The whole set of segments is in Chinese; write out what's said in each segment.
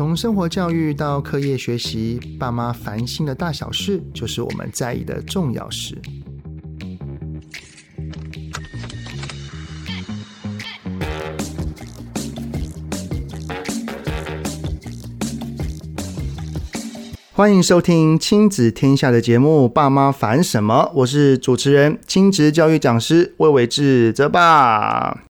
从生活教育到课业学习，爸妈烦心的大小事，就是我们在意的重要事。欢迎收听亲子天下的节目《爸妈烦什么》，我是主持人、亲子教育讲师魏玮志泽爸。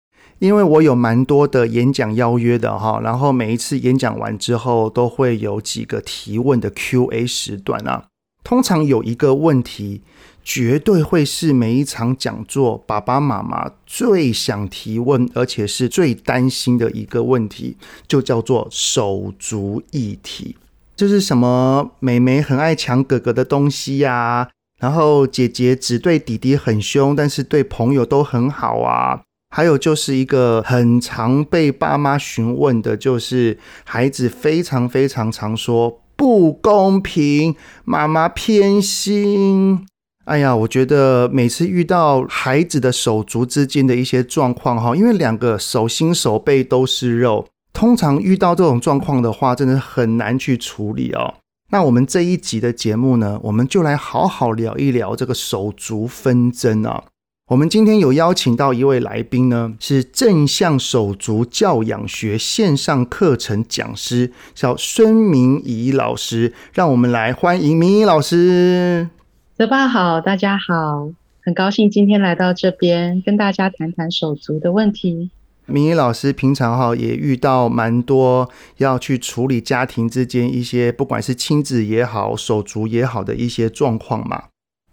因为我有蛮多的演讲邀约的哈，然后每一次演讲完之后，都会有几个提问的 Q&A 时段啊。通常有一个问题，绝对会是每一场讲座爸爸妈妈最想提问，而且是最担心的一个问题，就叫做手足议题。就是什么妹妹很爱抢哥哥的东西呀，然后姐姐只对弟弟很凶，但是对朋友都很好啊。还有就是一个很常被爸妈询问的，就是孩子非常非常常说不公平，妈妈偏心。哎呀，我觉得每次遇到孩子的手足之间的一些状况哈，因为两个手心手背都是肉。通常遇到这种状况的话，真的很难去处理哦。那我们这一集的节目呢，我们就来好好聊一聊这个手足纷争啊。我们今天有邀请到一位来宾呢，是正向手足教养学线上课程讲师，叫孙明仪老师。让我们来欢迎明仪老师。泽爸好，大家好，很高兴今天来到这边，跟大家谈谈手足的问题。明仪老师平常哈也遇到蛮多要去处理家庭之间一些不管是亲子也好、手足也好的一些状况嘛。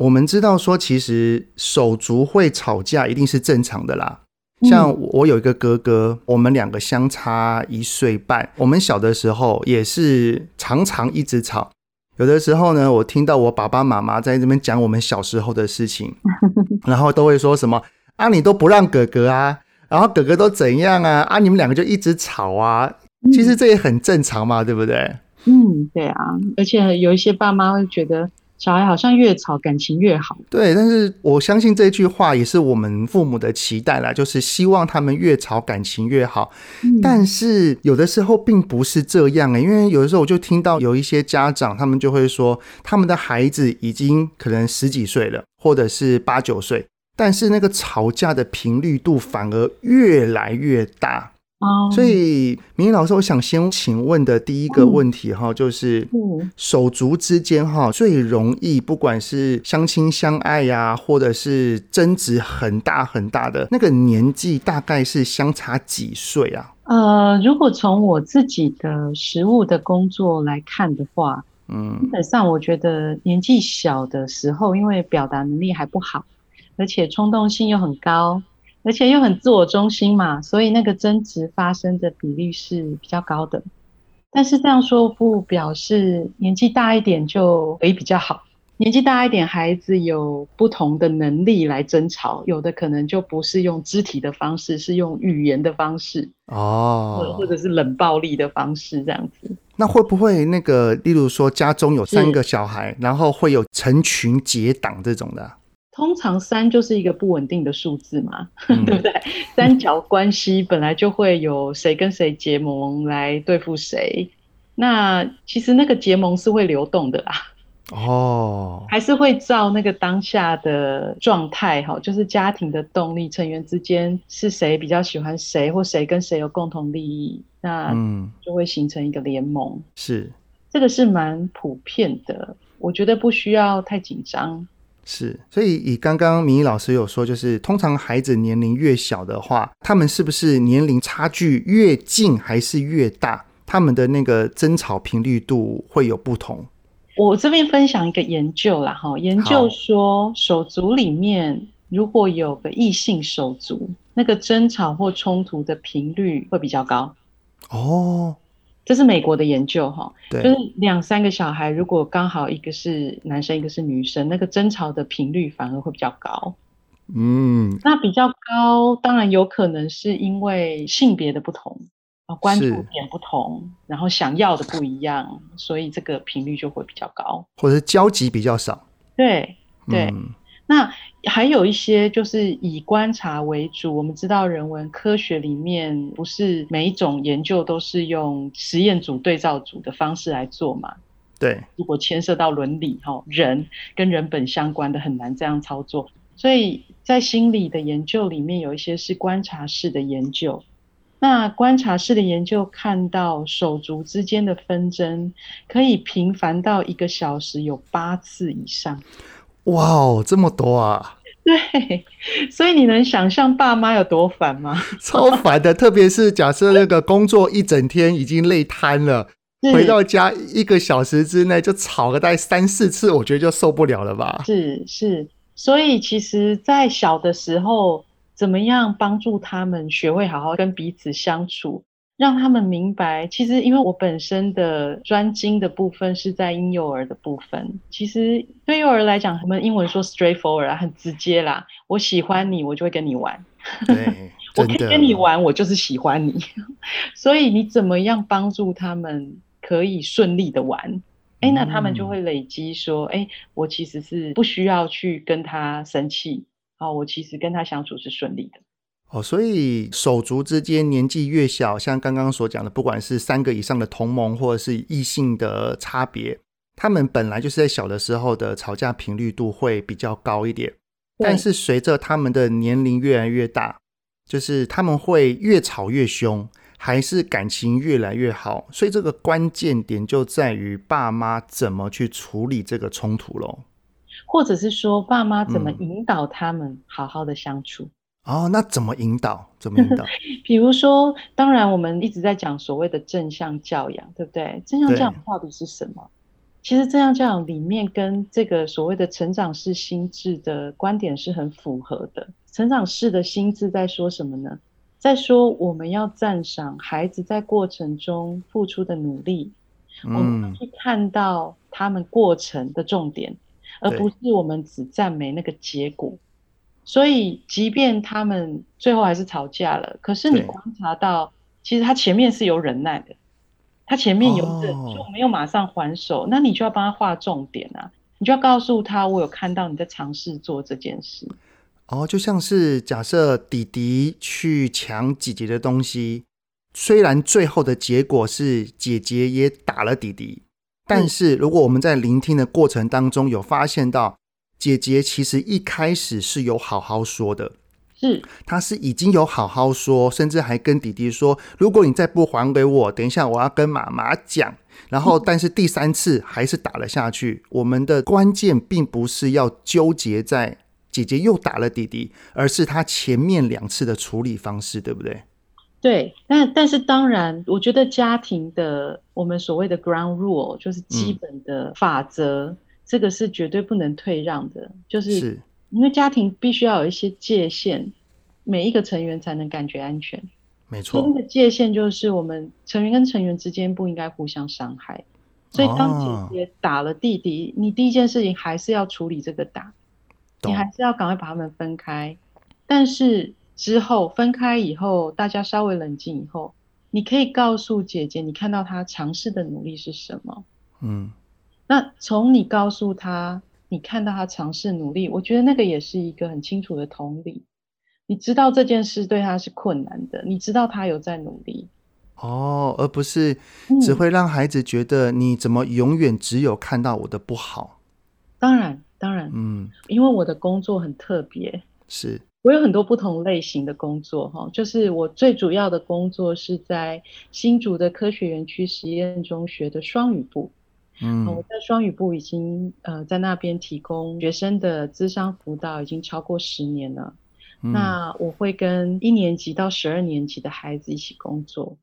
我们知道说，其实手足会吵架一定是正常的啦。像我有一个哥哥，我们两个相差一岁半，我们小的时候也是常常一直吵。有的时候呢，我听到我爸爸妈妈在这边讲我们小时候的事情，然后都会说什么啊，你都不让哥哥啊。然后哥哥都怎样啊？啊，你们两个就一直吵啊！其实这也很正常嘛，对不对？嗯，对啊。而且有一些爸妈会觉得小孩好像越吵感情越好。对，但是我相信这句话也是我们父母的期待啦，就是希望他们越吵感情越好。嗯。但是有的时候并不是这样欸，因为有的时候我就听到有一些家长，他们就会说，他们的孩子已经可能十几岁了，或者是八九岁。但是那个吵架的频率度反而越来越大哦，所以明仪老师，我想先请问的第一个问题哈，就是手足之间哈最容易不管是相亲相爱呀，或者是争执很大很大的那个年纪，大概是相差几岁啊？呃，如果从我自己的实务的工作来看的话，嗯，基本上我觉得年纪小的时候，因为表达能力还不好。而且冲动性又很高，而且又很自我中心嘛，所以那个争执发生的比例是比较高的。但是这样说不表示年纪大一点就可以比较好。年纪大一点，孩子有不同的能力来争吵，有的可能就不是用肢体的方式，是用语言的方式哦，或者是冷暴力的方式这样子。那会不会那个，例如说家中有三个小孩，然后会有成群结党这种的？通常三就是一个不稳定的数字嘛，嗯、对不对？三角关系本来就会有谁跟谁结盟来对付谁，那其实那个结盟是会流动的啦。哦，还是会照那个当下的状态哈，就是家庭的动力，成员之间是谁比较喜欢谁，或谁跟谁有共同利益，那嗯，就会形成一个联盟。是，这个是蛮普遍的，我觉得不需要太紧张。是，所以以刚刚明仪老师有说，就是通常孩子年龄越小的话，他们是不是年龄差距越近还是越大，他们的那个争吵频率度会有不同？我这边分享一个研究啦，哈，研究说手足里面如果有个异性手足，那个争吵或冲突的频率会比较高。哦。这是美国的研究哈，就是两三个小孩，如果刚好一个是男生，一个是女生，那个争吵的频率反而会比较高。嗯，那比较高，当然有可能是因为性别的不同啊，关注点不同，然后想要的不一样，所以这个频率就会比较高，或者是交集比较少。对对，那还有一些就是以观察为主。我们知道人文科学里面不是每一种研究都是用实验组、对照组的方式来做嘛？对，如果牵涉到伦理，哈，人跟人本相关的很难这样操作。所以在心理的研究里面，有一些是观察式的研究。那观察式的研究看到手足之间的纷争可以频繁到一个小时有八次以上。哇哦，这么多啊！对，所以你能想象爸妈有多烦吗？超烦的，特别是假设那个工作一整天已经累瘫了，回到家一个小时之内就吵个大概三四次，我觉得就受不了了吧？是是，所以其实，在小的时候。怎么样帮助他们学会好好跟彼此相处，让他们明白，其实因为我本身的专精的部分是在婴幼儿的部分。其实对幼儿来讲，我们英文说 straightforward 很直接啦。我喜欢你，我就会跟你玩。对，我可以跟你玩，我就是喜欢你。所以你怎么样帮助他们可以顺利的玩？哎，那他们就会累积说，哎，我其实是不需要去跟他生气。哦，我其实跟他相处是顺利的。哦，所以手足之间年纪越小，像刚刚所讲的，不管是三个以上的同盟，或者是异性的差别，他们本来就是在小的时候的吵架频率度会比较高一点。但是随着他们的年龄越来越大，就是他们会越吵越凶，还是感情越来越好？所以这个关键点就在于爸妈怎么去处理这个冲突喽。或者是说，爸妈怎么引导他们好好的相处？嗯、哦，那怎么引导？怎么引导？比如说，当然我们一直在讲所谓的正向教养，对不对？正向教养到底是什么？其实正向教养里面跟这个所谓的成长式心智的观点是很符合的。成长式的心智在说什么呢？在说我们要赞赏孩子在过程中付出的努力，嗯、我们要去看到他们过程的重点。而不是我们只赞美那个结果，所以即便他们最后还是吵架了，可是你观察到，其实他前面是有忍耐的，他前面有忍，就没有马上还手，那你就要帮他画重点啊，你就要告诉他，我有看到你在尝试做这件事。哦，就像是假设弟弟去抢姐姐的东西，虽然最后的结果是姐姐也打了弟弟。但是，如果我们在聆听的过程当中有发现到，姐姐其实一开始是有好好说的，是，她是已经有好好说，甚至还跟弟弟说，如果你再不还给我，等一下我要跟妈妈讲。然后，但是第三次还是打了下去。我们的关键并不是要纠结在姐姐又打了弟弟，而是她前面两次的处理方式，对不对？对，但但是当然，我觉得家庭的我们所谓的 ground rule 就是基本的法则，嗯，这个是绝对不能退让的。就是因为家庭必须要有一些界限，每一个成员才能感觉安全。没错，那个界限就是我们成员跟成员之间不应该互相伤害。所以当姐姐打了弟弟，哦，你第一件事情还是要处理这个打，你还是要赶快把他们分开。但是。之后分开以后，大家稍微冷静以后，你可以告诉姐姐，你看到她尝试的努力是什么？嗯，那从你告诉他，你看到他尝试努力，我觉得那个也是一个很清楚的同理。你知道这件事对他是困难的，你知道他有在努力。哦，而不是只会让孩子觉得你怎么永远只有看到我的不好。当然，当然，嗯，因为我的工作很特别，是。我有很多不同类型的工作，哈，就是我最主要的工作是在新竹的科学园区实验中学的双语部。嗯，我在双语部已经呃在那边提供学生的咨商辅导已经超过十年了。嗯。那我会跟一年级到十二年级的孩子一起工作。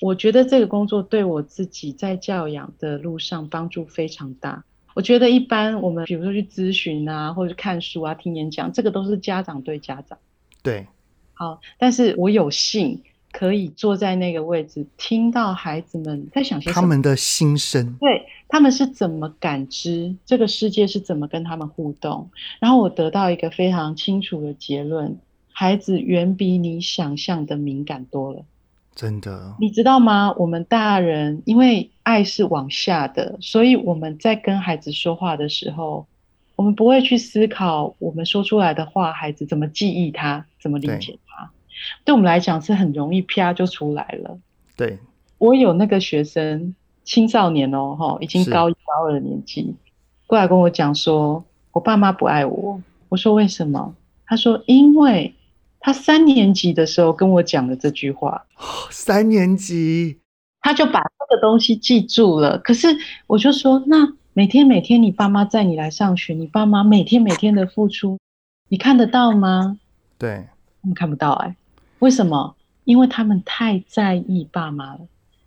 我觉得这个工作对我自己在教养的路上帮助非常大。我觉得一般我们比如说去咨询啊，或者看书啊、听演讲，这个都是家长对家长。对，好，但是我有幸可以坐在那个位置，听到孩子们在想些什么，他们的心声，对，他们是怎么感知这个世界，是怎么跟他们互动，然后我得到一个非常清楚的结论：孩子远比你想象的敏感多了。真的，你知道吗？我们大人因为爱是往下的，所以我们在跟孩子说话的时候，我们不会去思考我们说出来的话，孩子怎么记忆它，怎么理解它。对，我们来讲是很容易啪就出来了。对，我有那个学生，青少年哦，哈，已经高一高二的年纪，过来跟我讲说，我爸妈不爱我。我说为什么？他说因为他三年级的时候跟我讲了这句话。三年级，他就把这个东西记住了。可是我就说那。每天每天，你爸妈载你来上学，你爸妈每天每天的付出，你看得到吗？对，他们看不到哎、欸，为什么？因为他们太在意爸妈了，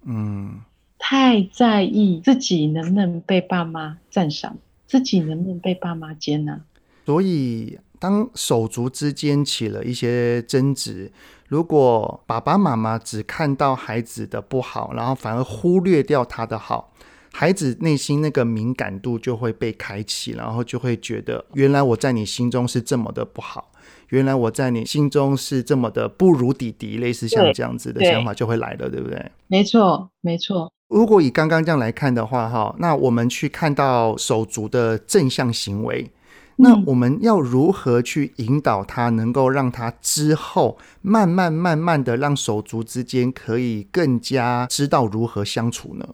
嗯，太在意自己能不能被爸妈赞赏，自己能不能被爸妈接纳。所以，当手足之间起了一些争执，如果爸爸妈妈只看到孩子的不好，然后反而忽略掉他的好。孩子内心那个敏感度就会被开启，然后就会觉得，原来我在你心中是这么的不好，原来我在你心中是这么的不如弟弟，类似像这样子的想法就会来了，对，对不对？没错，没错。如果以刚刚这样来看的话，哈，那我们去看到手足的正向行为，那我们要如何去引导他，能够让他之后慢慢慢慢的让手足之间可以更加知道如何相处呢？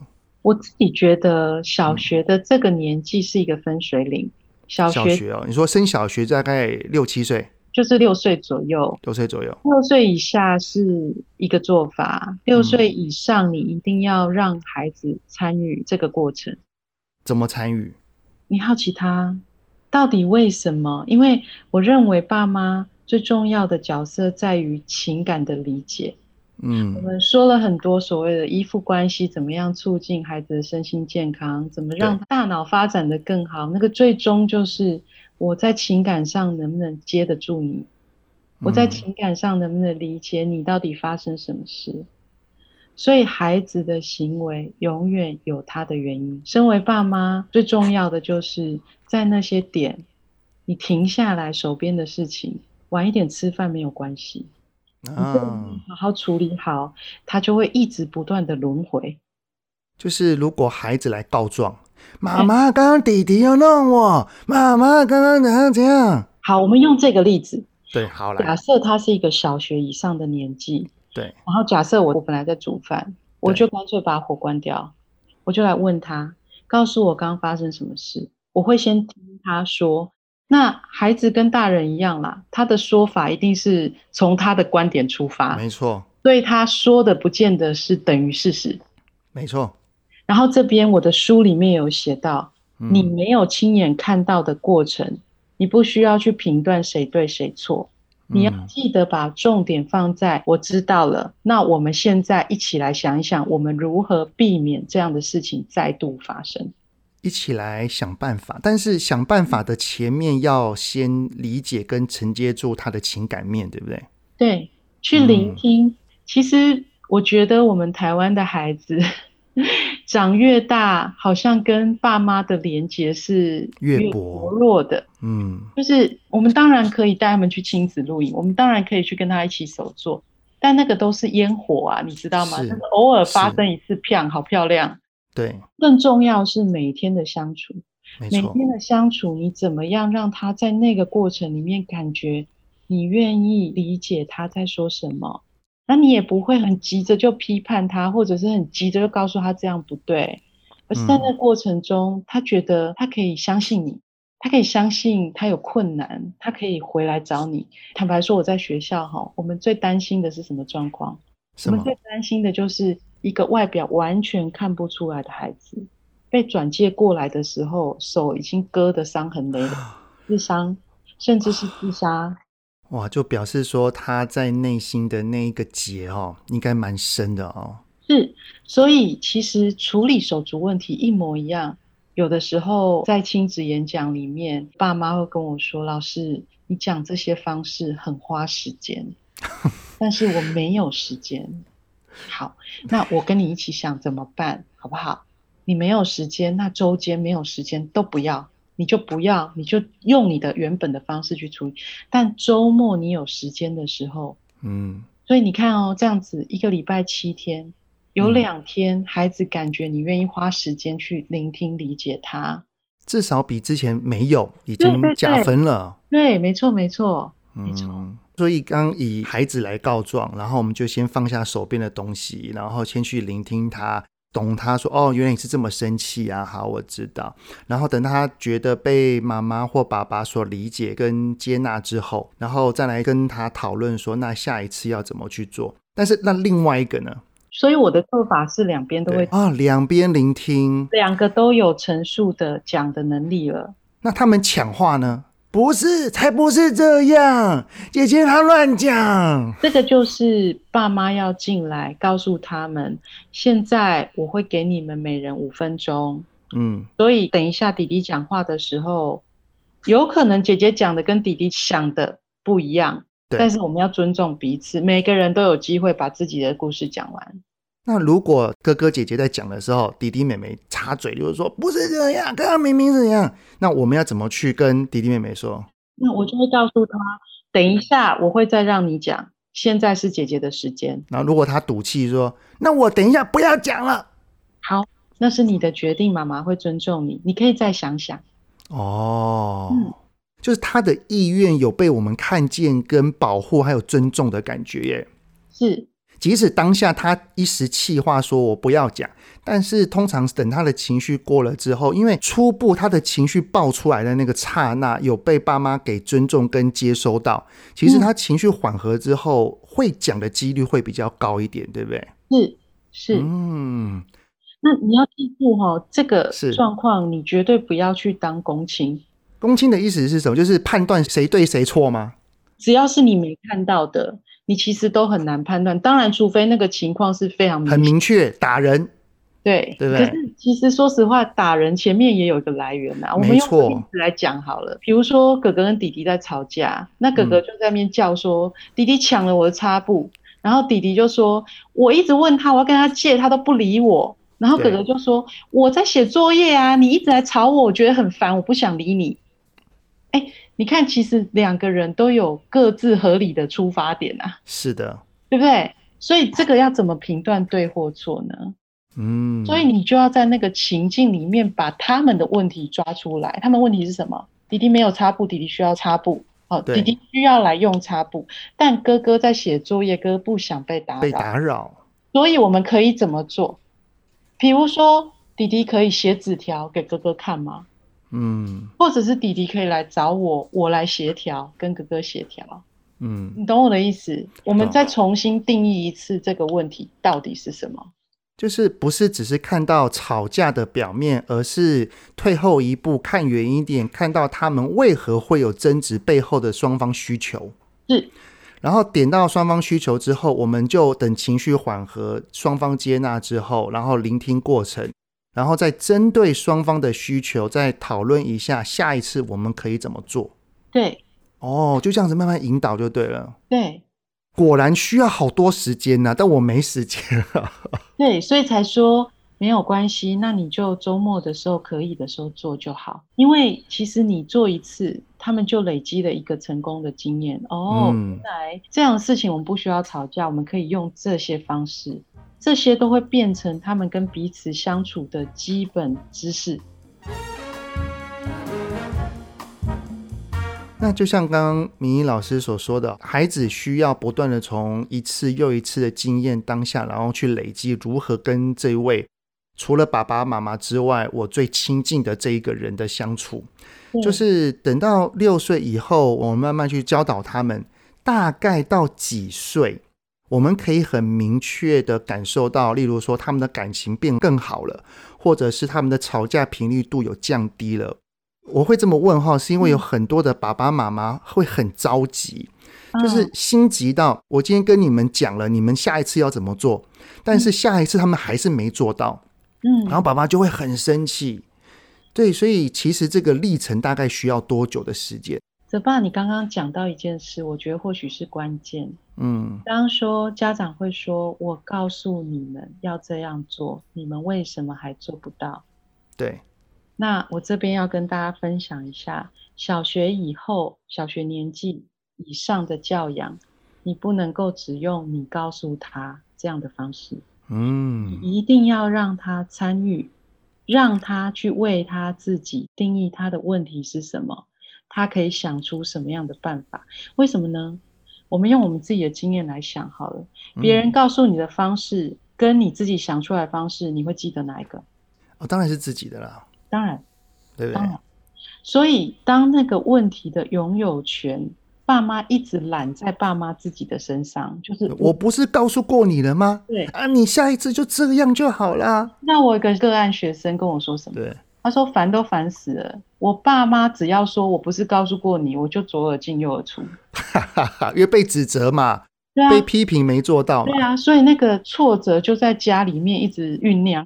我自己觉得小学的这个年纪是一个分水岭。小学，小学哦，你说升小学大概六七岁，就是六岁左右。六岁左右，六岁以下是一个做法，六岁以上你一定要让孩子参与这个过程。怎么参与？你好奇他到底为什么？因为我认为爸妈最重要的角色在于情感的理解。嗯，我们说了很多所谓的依附关系，怎么样促进孩子的身心健康，怎么让大脑发展的更好？那个最终就是我在情感上能不能接得住你？我在情感上能不能理解你到底发生什么事？所以孩子的行为永远有他的原因。身为爸妈，最重要的就是在那些点，你停下来手边的事情，晚一点吃饭没有关系。嗯，好好处理好，他就会一直不断的轮回。就是如果孩子来告状，妈妈刚刚弟弟要弄我，妈妈刚刚怎样怎样。好，我们用这个例子。对，好了。假设他是一个小学以上的年纪。对。然后假设我我本来在煮饭，我就干脆把火关掉，我就来问他，告诉我刚刚发生什么事。我会先听他说。那孩子跟大人一样啦，他的说法一定是从他的观点出发，没错。所以他说的不见得是等于事实，没错。然后这边我的书里面有写到，嗯，你没有亲眼看到的过程，你不需要去评断谁对谁错，你要记得把重点放在我知道了。那我们现在一起来想一想，我们如何避免这样的事情再度发生。一起来想办法，但是想办法的前面要先理解跟承接住他的情感面，对不对？对，去聆听。嗯、其实我觉得我们台湾的孩子长越大，好像跟爸妈的连结是越薄弱的。嗯，就是我们当然可以带他们去亲子露营，我们当然可以去跟他一起手作，但那个都是烟火啊，你知道吗？就是偶尔发生一次，啪，好漂亮。对，更重要是每天的相处，每天的相处，你怎么样让他在那个过程里面感觉你愿意理解他在说什么？那你也不会很急着就批判他，或者是很急着就告诉他这样不对，而是在那过程中，他觉得他可以相信你，他可以相信他有困难，他可以回来找你。坦白说，我在学校哈，我们最担心的是什么状况？我们最担心的就是。一个外表完全看不出来的孩子，被转介过来的时候，手已经割得伤痕累累，自伤，甚至是自杀。哇，就表示说他在内心的那一个结哦，应该蛮深的哦。是，所以其实处理手足问题一模一样。有的时候在亲子演讲里面，爸妈会跟我说：“老师，你讲这些方式很花时间，但是我没有时间。”好，那我跟你一起想怎么办，好不好？你没有时间，那周间没有时间都不要，你就不要，你就用你的原本的方式去处理。但周末你有时间的时候，嗯，所以你看哦，这样子一个礼拜七天，有两天孩子感觉你愿意花时间去聆听理解他，至少比之前没有已经加分了。对，对，对，没错，没错，没错。嗯，所以刚以孩子来告状，然后我们就先放下手边的东西，然后先去聆听他。懂他说哦，原来你是这么生气啊！好，我知道。然后等他觉得被妈妈或爸爸所理解跟接纳之后，然后再来跟他讨论说，那下一次要怎么去做？但是那另外一个呢？所以我的做法是两边都会啊，两边聆听，两个都有陈述的讲的能力了。那他们抢话呢？不是，才不是这样！姐姐她乱讲。这个就是爸妈要进来告诉他们，现在我会给你们每人五分钟。嗯，所以等一下弟弟讲话的时候，有可能姐姐讲的跟弟弟想的不一样。对，但是我们要尊重彼此，每个人都有机会把自己的故事讲完。那如果哥哥姐姐在讲的时候，弟弟妹妹插嘴，就是说不是这样，刚刚明明是这样，那我们要怎么去跟弟弟妹妹说？那我就会告诉他，等一下我会再让你讲，现在是姐姐的时间。然后如果他赌气说，那我等一下不要讲了。好，那是你的决定，妈妈会尊重你，你可以再想想。哦，嗯，就是他的意愿有被我们看见、跟保护还有尊重的感觉耶。是。即使当下他一时气话说我不要讲，但是通常等他的情绪过了之后，因为初步他的情绪爆出来的那个刹那有被爸妈给尊重跟接收到，其实他情绪缓和之后、嗯、会讲的几率会比较高一点，对不对？是是，嗯，那你要记住哈、哦，这个状况你绝对不要去当公亲。公亲的意思是什么？就是判断谁对谁错吗？只要是你没看到的。你其实都很难判断，当然，除非那个情况是非常明很明确，打人，对，对不对？可是其实说实话，打人前面也有一个来源呐。我们用例子来讲好了，比如说哥哥跟弟弟在吵架，那哥哥就在那边叫说、嗯、弟弟抢了我的擦布，然后弟弟就说我一直问他，我要跟他借，他都不理我。然后哥哥就说我在写作业啊，你一直来吵我，我觉得很烦，我不想理你。哎。你看，其实两个人都有各自合理的出发点啊。是的，对不对？所以这个要怎么评断对或错呢？嗯，所以你就要在那个情境里面把他们的问题抓出来。他们问题是什么？弟弟没有擦布，弟弟需要擦布。哦，弟弟需要来用擦布，但哥哥在写作业，哥哥不想被打扰。被打扰。所以我们可以怎么做？比如说，弟弟可以写纸条给哥哥看吗？嗯，或者是弟弟可以来找我，我来协调，跟哥哥协调。嗯，你懂我的意思？我们再重新定义一次这个问题到底是什么？就是不是只是看到吵架的表面，而是退后一步，看远一点，看到他们为何会有争执背后的双方需求。是，然后点到双方需求之后，我们就等情绪缓和，双方接纳之后，然后聆听过程。然后再针对双方的需求，再讨论一下下一次我们可以怎么做。对，哦，就这样子慢慢引导就对了。对，果然需要好多时间呢、啊，但我没时间了。对，所以才说没有关系，那你就周末的时候可以的时候做就好。因为其实你做一次，他们就累积了一个成功的经验。哦，嗯、原来这样的事情我们不需要吵架，我们可以用这些方式。这些都会变成他们跟彼此相处的基本知识。那就像刚刚明依老师所说的，孩子需要不断的从一次又一次的经验当下，然后去累积如何跟这一位除了爸爸妈妈之外，我最亲近的这一个人的相处。就是等到六岁以后，我们慢慢去教导他们，大概到几岁？我们可以很明确的感受到，例如说他们的感情变更好了，或者是他们的吵架频率度有降低了。我会这么问哈，是因为有很多的爸爸妈妈会很着急，就是心急到我今天跟你们讲了，你们下一次要怎么做，但是下一次他们还是没做到，嗯，然后爸爸就会很生气。对，所以其实这个历程大概需要多久的时间？泽爸，你刚刚讲到一件事，我觉得或许是关键。嗯，刚刚说家长会说：“我告诉你们要这样做，你们为什么还做不到？”对。那我这边要跟大家分享一下，小学以后、小学年纪以上的教养，你不能够只用你告诉他这样的方式。嗯，一定要让他参与，让他去为他自己定义他的问题是什么，他可以想出什么样的办法？为什么呢？我们用我们自己的经验来想好了，别人告诉你的方式、嗯、跟你自己想出来的方式，你会记得哪一个？哦，当然是自己的啦。当然，对不对？所以，当那个问题的拥有权，爸妈一直揽在爸妈自己的身上，就是我不是告诉过你了吗？对啊，你下一次就这样就好了。那我一个个案学生跟我说什么？对，他说烦都烦死了，我爸妈只要说我不是告诉过你，我就左耳进右耳出，哈哈哈，因为被指责嘛，对啊，被批评没做到嘛，对啊，所以那个挫折就在家里面一直酝酿。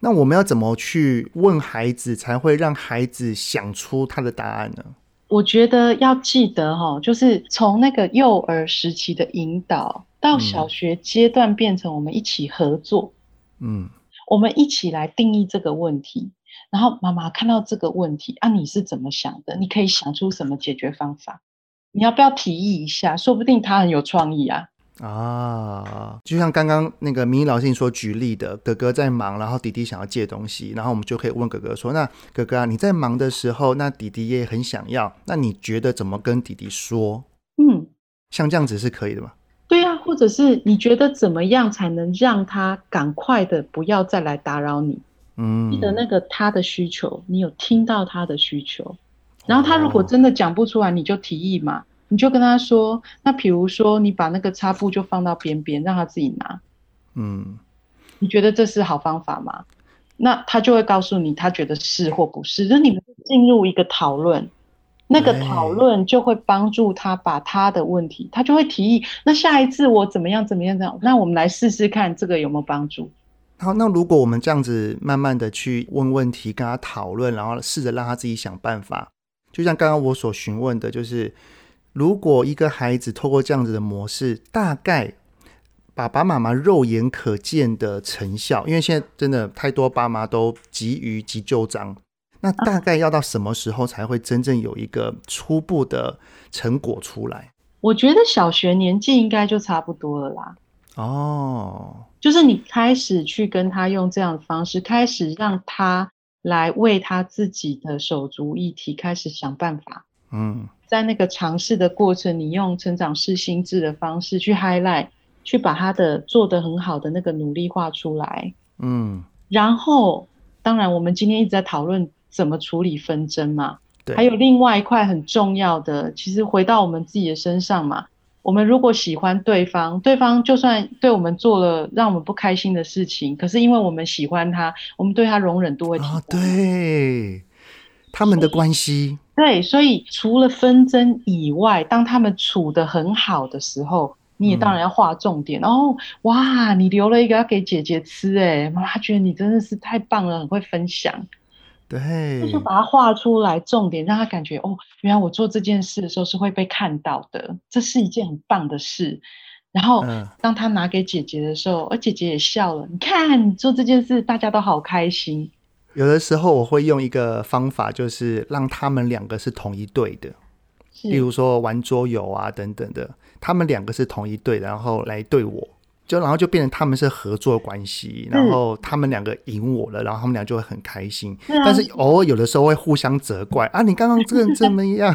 那我们要怎么去问孩子，才会让孩子想出他的答案呢？我觉得要记得哈，就是从那个幼儿时期的引导，到小学阶段变成我们一起合作，嗯，我们一起来定义这个问题。然后妈妈看到这个问题啊，你是怎么想的？你可以想出什么解决方法？你要不要提议一下？说不定他很有创意啊。啊，就像刚刚那个明仪老师你所举例的，哥哥在忙，然后弟弟想要借东西，然后我们就可以问哥哥说：“那哥哥啊，你在忙的时候，那弟弟也很想要，那你觉得怎么跟弟弟说？”嗯，像这样子是可以的吗？对呀，或者是你觉得怎么样才能让他赶快的不要再来打扰你？嗯，记得那个他的需求，你有听到他的需求，然后他如果真的讲不出来，你就提议嘛。你就跟他说，那比如说你把那个擦布就放到边边，让他自己拿。嗯，你觉得这是好方法吗？那他就会告诉你，他觉得是或不是。就你们进入一个讨论，那个讨论就会帮助他把他的问题，他就会提议。那下一次我怎么样怎么样这样？那我们来试试看，这个有没有帮助？好，那如果我们这样子慢慢的去问问题，跟他讨论，然后试着让他自己想办法，就像刚刚我所询问的，就是。如果一个孩子透过这样子的模式，大概爸爸妈妈肉眼可见的成效，因为现在真的太多爸妈都急于急就章，那大概要到什么时候才会真正有一个初步的成果出来？我觉得小学年纪应该就差不多了啦。哦，就是你开始去跟他用这样的方式，开始让他来为他自己的手足议题开始想办法。嗯。在那个尝试的过程，你用成长式心智的方式去 highlight，去把他的做得很好的那个努力画出来。嗯，然后当然我们今天一直在讨论怎么处理纷争嘛。对。还有另外一块很重要的，其实回到我们自己的身上嘛。我们如果喜欢对方，对方就算对我们做了让我们不开心的事情，可是因为我们喜欢他，我们对他容忍度会提高。哦，对。他们的关系，对，所以除了纷争以外，当他们处得很好的时候，你也当然要画重点。然、嗯、后、哦，哇，你留了一个要给姐姐吃，哎，妈妈觉得你真的是太棒了，很会分享。对，就把它画出来，重点让他感觉哦，原来我做这件事的时候是会被看到的，这是一件很棒的事。然后，当他拿给姐姐的时候，而姐姐也笑了，你看你做这件事，大家都好开心。有的时候我会用一个方法，就是让他们两个是同一队的，例如说玩桌游啊等等的，他们两个是同一队，然后来对我。就然后就变成他们是合作关系，然后他们两个赢我了，然后他们俩就会很开心。但是偶尔有的时候会互相责怪啊，你刚刚这个怎么样？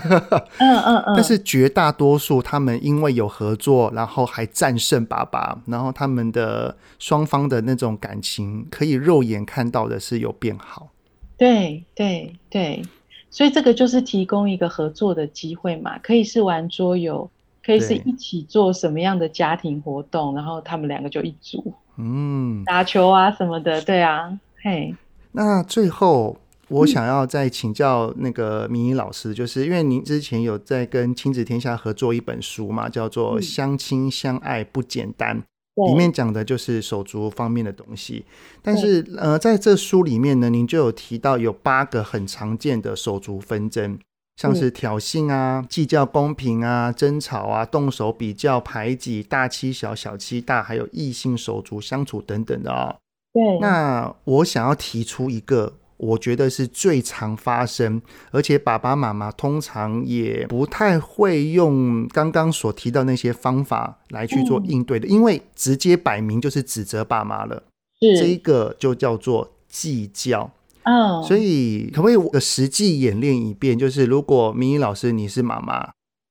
嗯嗯嗯。但是绝大多数他们因为有合作，然后还战胜爸爸，然后他们的双方的那种感情可以肉眼看到的是有变好。对对对，所以这个就是提供一个合作的机会嘛，可以是玩桌游。可以是一起做什么样的家庭活动，然后他们两个就一组，嗯，打球啊什么的，对啊，嘿。那最后我想要再请教那个明仪老师，就是因为您之前有在跟亲子天下合作一本书嘛，叫做《相亲相爱不简单》，里面讲的就是手足方面的东西。但是呃，在这书里面呢，您就有提到有八个很常见的手足纷争。像是挑衅啊、计较公平啊、争吵啊、动手比较、排挤、大欺小、小欺大，还有异性手足相处等等的哦。对。那我想要提出一个，我觉得是最常发生，而且爸爸妈妈通常也不太会用刚刚所提到那些方法来去做应对的，因为直接摆明就是指责爸妈了。是。这一个就叫做计较。嗯，所以可不可以我实际演练一遍？就是如果明仪老师你是妈妈，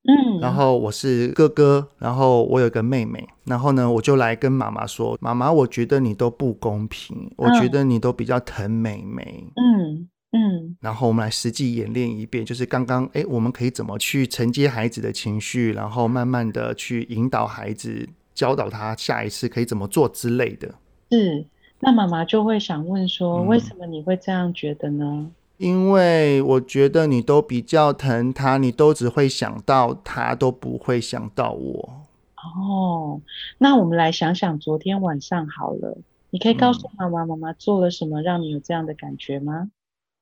嗯，然后我是哥哥，然后我有个妹妹，然后呢，我就来跟妈妈说：“妈妈，我觉得你都不公平，我觉得你都比较疼妹妹。”嗯嗯，然后我们来实际演练一遍，就是刚刚哎，我们可以怎么去承接孩子的情绪，然后慢慢的去引导孩子，教导他下一次可以怎么做之类的。是，那妈妈就会想问说：“为什么你会这样觉得呢？”因为我觉得你都比较疼他，你都只会想到他，都不会想到我。哦，那我们来想想昨天晚上好了，你可以告诉妈妈，妈妈做了什么让你有这样的感觉吗？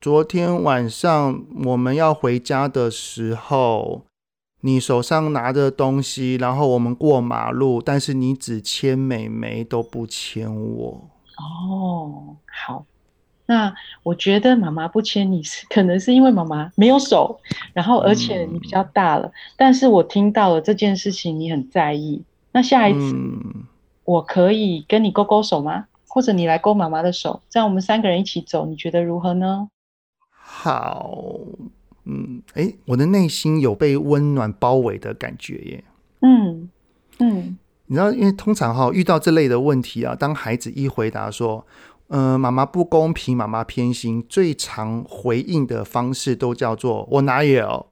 昨天晚上我们要回家的时候，你手上拿着东西，然后我们过马路，但是你只牵妹妹，都不牵我。哦，好。那我觉得妈妈不牵你是可能是因为妈妈没有手，然后而且你比较大了，嗯、但是我听到了这件事情你很在意。那下一次我可以跟你勾勾手吗？或者你来勾妈妈的手，这样我们三个人一起走，你觉得如何呢？好，嗯，哎，我的内心有被温暖包围的感觉耶。嗯嗯，你知道，因为通常哈遇到这类的问题啊，当孩子一回答说。嗯、呃，妈妈不公平，妈妈偏心，最常回应的方式都叫做“我哪有”，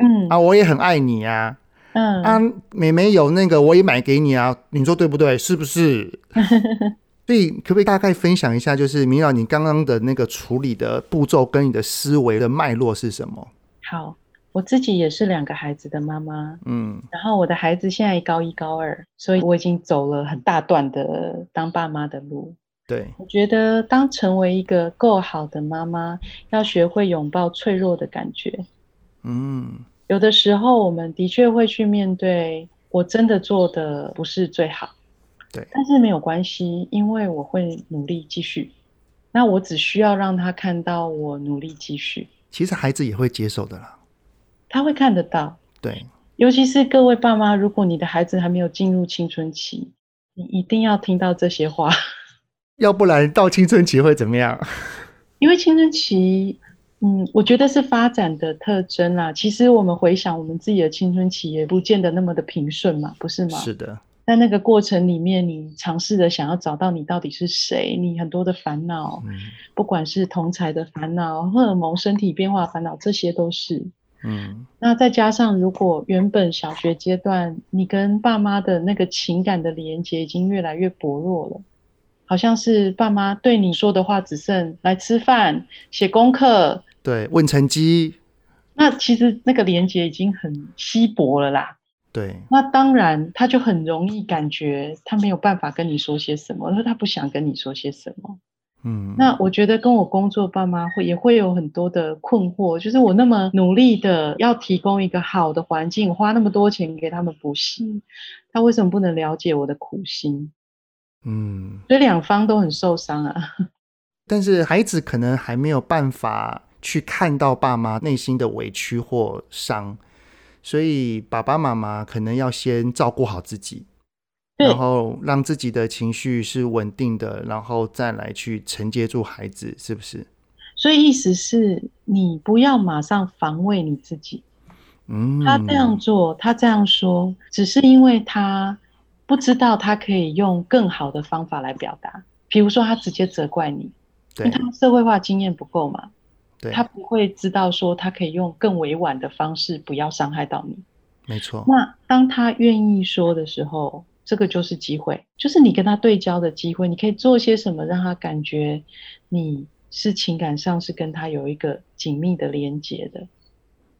嗯啊，我也很爱你啊，嗯啊，妹妹有那个我也买给你啊，你说对不对？是不是？所以可不可以大概分享一下，就是明老你刚刚的那个处理的步骤跟你的思维的脉络是什么？好，我自己也是两个孩子的妈妈，嗯，然后我的孩子现在高一高二，所以我已经走了很大段的当爸妈的路。对，我觉得当成为一个够好的妈妈，要学会拥抱脆弱的感觉。嗯，有的时候我们的确会去面对，我真的做的不是最好。对，但是没有关系，因为我会努力继续。那我只需要让他看到我努力继续。其实孩子也会接受的啦，他会看得到。对，尤其是各位爸妈，如果你的孩子还没有进入青春期，你一定要听到这些话。要不然到青春期会怎么样？因为青春期，嗯，我觉得是发展的特征啦。其实我们回想我们自己的青春期，也不见得那么的平顺嘛，不是吗？是的。在那个过程里面，你尝试着想要找到你到底是谁，你很多的烦恼，嗯，不管是同才的烦恼、荷尔蒙、身体变化烦恼，这些都是。嗯。那再加上，如果原本小学阶段你跟爸妈的那个情感的连接已经越来越薄弱了。好像是爸妈对你说的话只剩来吃饭、写功课，对，问成绩。那其实那个连接已经很稀薄了啦。对，那当然他就很容易感觉他没有办法跟你说些什么，因为他不想跟你说些什么。嗯，那我觉得跟我工作爸妈会也会有很多的困惑，就是我那么努力的要提供一个好的环境，花那么多钱给他们补习，他为什么不能了解我的苦心？嗯，所以两方都很受伤啊。但是孩子可能还没有办法去看到爸妈内心的委屈或伤，所以爸爸妈妈可能要先照顾好自己，然后让自己的情绪是稳定的，然后再来去承接住孩子，是不是？所以意思是你不要马上防卫你自己。嗯，他这样做，他这样说，只是因为他。不知道他可以用更好的方法来表达，比如说他直接责怪你，对，因为他社会化经验不够嘛，对，他不会知道说他可以用更委婉的方式，不要伤害到你。没错。那当他愿意说的时候，这个就是机会，就是你跟他对焦的机会。你可以做些什么，让他感觉你是情感上是跟他有一个紧密的连接的。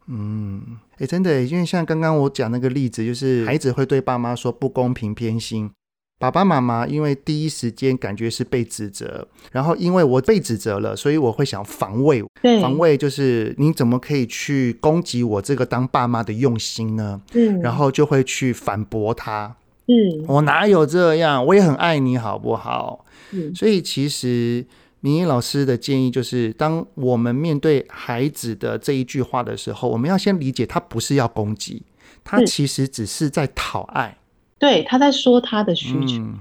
嗯，哎、欸，真的，因为像刚刚我讲那个例子，就是孩子会对爸妈说不公平、偏心，爸爸妈妈因为第一时间感觉是被指责，然后因为我被指责了，所以我会想防卫，防卫就是你怎么可以去攻击我这个当爸妈的用心呢？嗯，然后就会去反驳他，嗯，我哪有这样？我也很爱你，好不好？嗯，所以其实。明英老师的建议就是，当我们面对孩子的这一句话的时候，我们要先理解他不是要攻击，他其实只是在讨爱。对，他在说他的需求。嗯，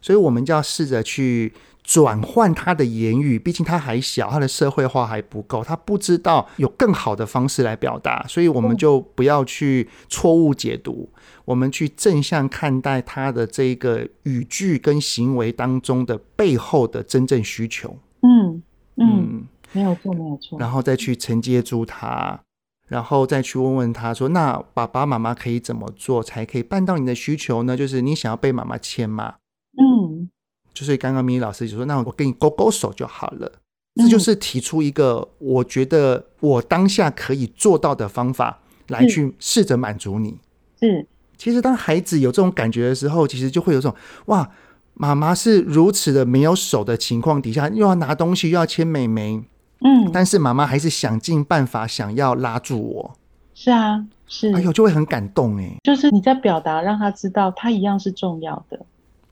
所以我们就要试着去转换他的言语，毕竟他还小，他的社会化还不够，他不知道有更好的方式来表达，所以我们就不要去错误解读，我们去正向看待他的这个语句跟行为当中的背后的真正需求。嗯嗯，没有错，没有错。然后再去承接住他，然后再去问问他说：“那爸爸妈妈可以怎么做才可以办到你的需求呢？就是你想要被妈妈牵吗？”嗯。就是刚刚咪咪老师就说，那我跟你勾勾手就好了。这就是提出一个我觉得我当下可以做到的方法，来去试着满足你。嗯，其实当孩子有这种感觉的时候，其实就会有这种哇，妈妈是如此的没有手的情况底下，又要拿东西，又要牵妹妹，嗯，但是妈妈还是想尽办法想要拉住我。是啊，是，哎呦，就会很感动哎。就是你在表达，让他知道他一样是重要的。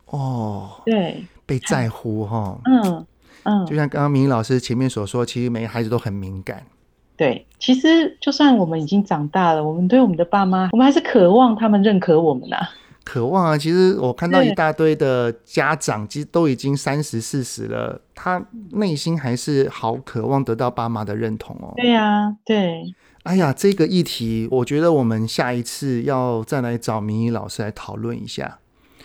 哦，对，被在乎哈，嗯嗯，就像刚刚明老师前面所说，其实每个孩子都很敏感。对，其实就算我们已经长大了，我们对我们的爸妈，我们还是渴望他们认可我们啊。渴望啊！其实我看到一大堆的家长，其实都已经三十四十了，他内心还是好渴望得到爸妈的认同哦。对呀，对。哎呀，这个议题，我觉得我们下一次要再来找明仪老师来讨论一下。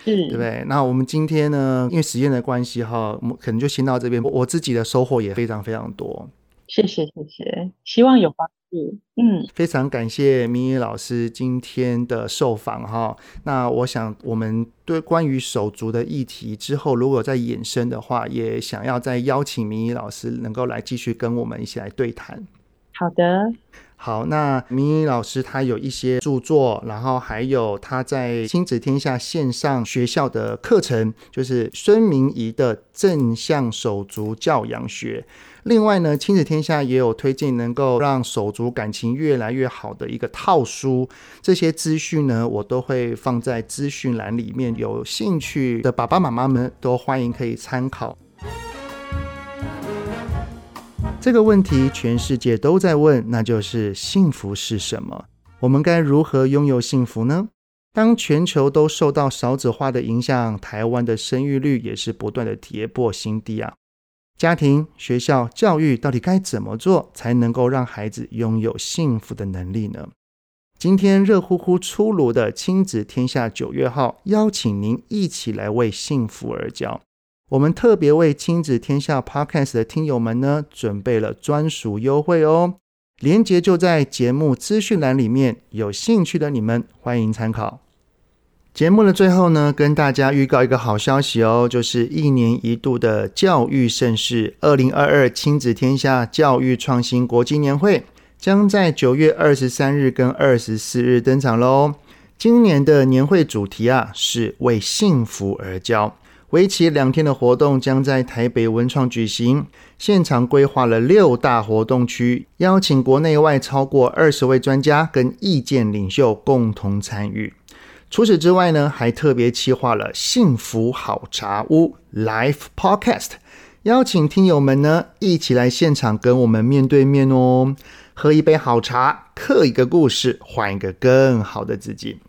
对不对？那我们今天呢，因为时间的关系哈，我们可能就先到这边。我自己的收获也非常非常多。谢谢谢谢，希望有帮助。嗯，非常感谢明宇老师今天的受访哈。那我想，我们对关于手足的议题之后，如果再延伸的话，也想要再邀请明宇老师能够来继续跟我们一起来对谈。好的。好，那明仪老师他有一些著作，然后还有他在亲子天下线上学校的课程，就是孙明仪的正向手足教养学。另外呢，亲子天下也有推荐能够让手足感情越来越好的一个套书。这些资讯呢，我都会放在资讯栏里面，有兴趣的爸爸妈妈们都欢迎可以参考。这个问题全世界都在问，那就是幸福是什么？我们该如何拥有幸福呢？当全球都受到少子化的影响，台湾的生育率也是不断的跌破新低啊！家庭、学校、教育到底该怎么做，才能够让孩子拥有幸福的能力呢？今天热乎乎出炉的亲子天下九月号，邀请您一起来为幸福而教。我们特别为亲子天下 Podcast 的听友们呢，准备了专属优惠哦，连接就在节目资讯栏里面，有兴趣的你们欢迎参考。节目的最后呢，跟大家预告一个好消息哦，就是一年一度的教育盛事——二零二二亲子天下教育创新国际年会，将在九月二十三日跟二十四日登场喽。今年的年会主题啊，是为幸福而教。为期两天的活动将在台北文创举行，现场规划了六大活动区，邀请国内外超过二十位专家跟意见领袖共同参与。除此之外呢，还特别企划了幸福好茶屋 Live Podcast，邀请听友们呢一起来现场跟我们面对面哦，喝一杯好茶，刻一个故事，换一个更好的自己。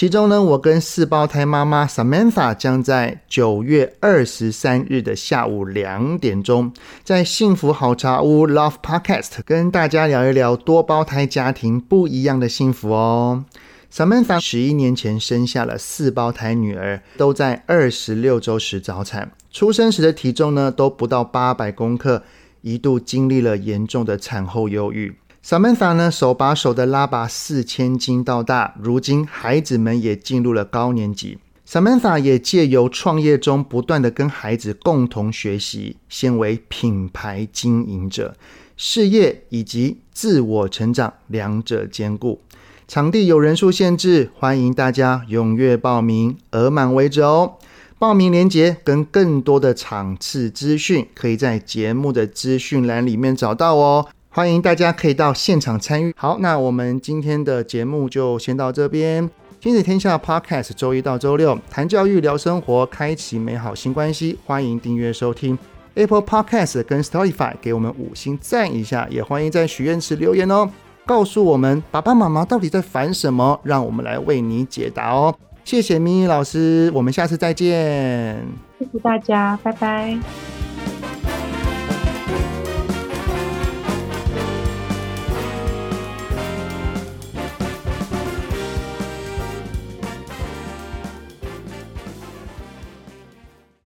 其中呢，我跟四胞胎妈妈 Samantha 将在九月二十三日的下午两点钟，在幸福好茶屋 Love Podcast 跟大家聊一聊多胞胎家庭不一样的幸福哦。Samantha 十一年前生下了四胞胎女儿，都在二十六周时早产，出生时的体重呢都不到八百公克，一度经历了严重的产后忧郁。Samantha 呢，手把手的拉拔四千斤到大，如今孩子们也进入了高年级。Samantha 也借由创业中不断的跟孩子共同学习，先为品牌经营者，事业以及自我成长两者兼顾。场地有人数限制，欢迎大家踊跃报名，额满为止哦。报名链接跟更多的场次资讯，可以在节目的资讯栏里面找到哦。欢迎大家可以到现场参与。好，那我们今天的节目就先到这边。亲子天下 Podcast，周一到周六谈教育、聊生活，开启美好新关系。欢迎订阅收听 Apple Podcast 跟 Storify，给我们五星赞一下。也欢迎在许愿池留言哦，告诉我们爸爸妈妈到底在烦什么，让我们来为你解答哦。谢谢咪咪老师，我们下次再见。谢谢大家，拜拜。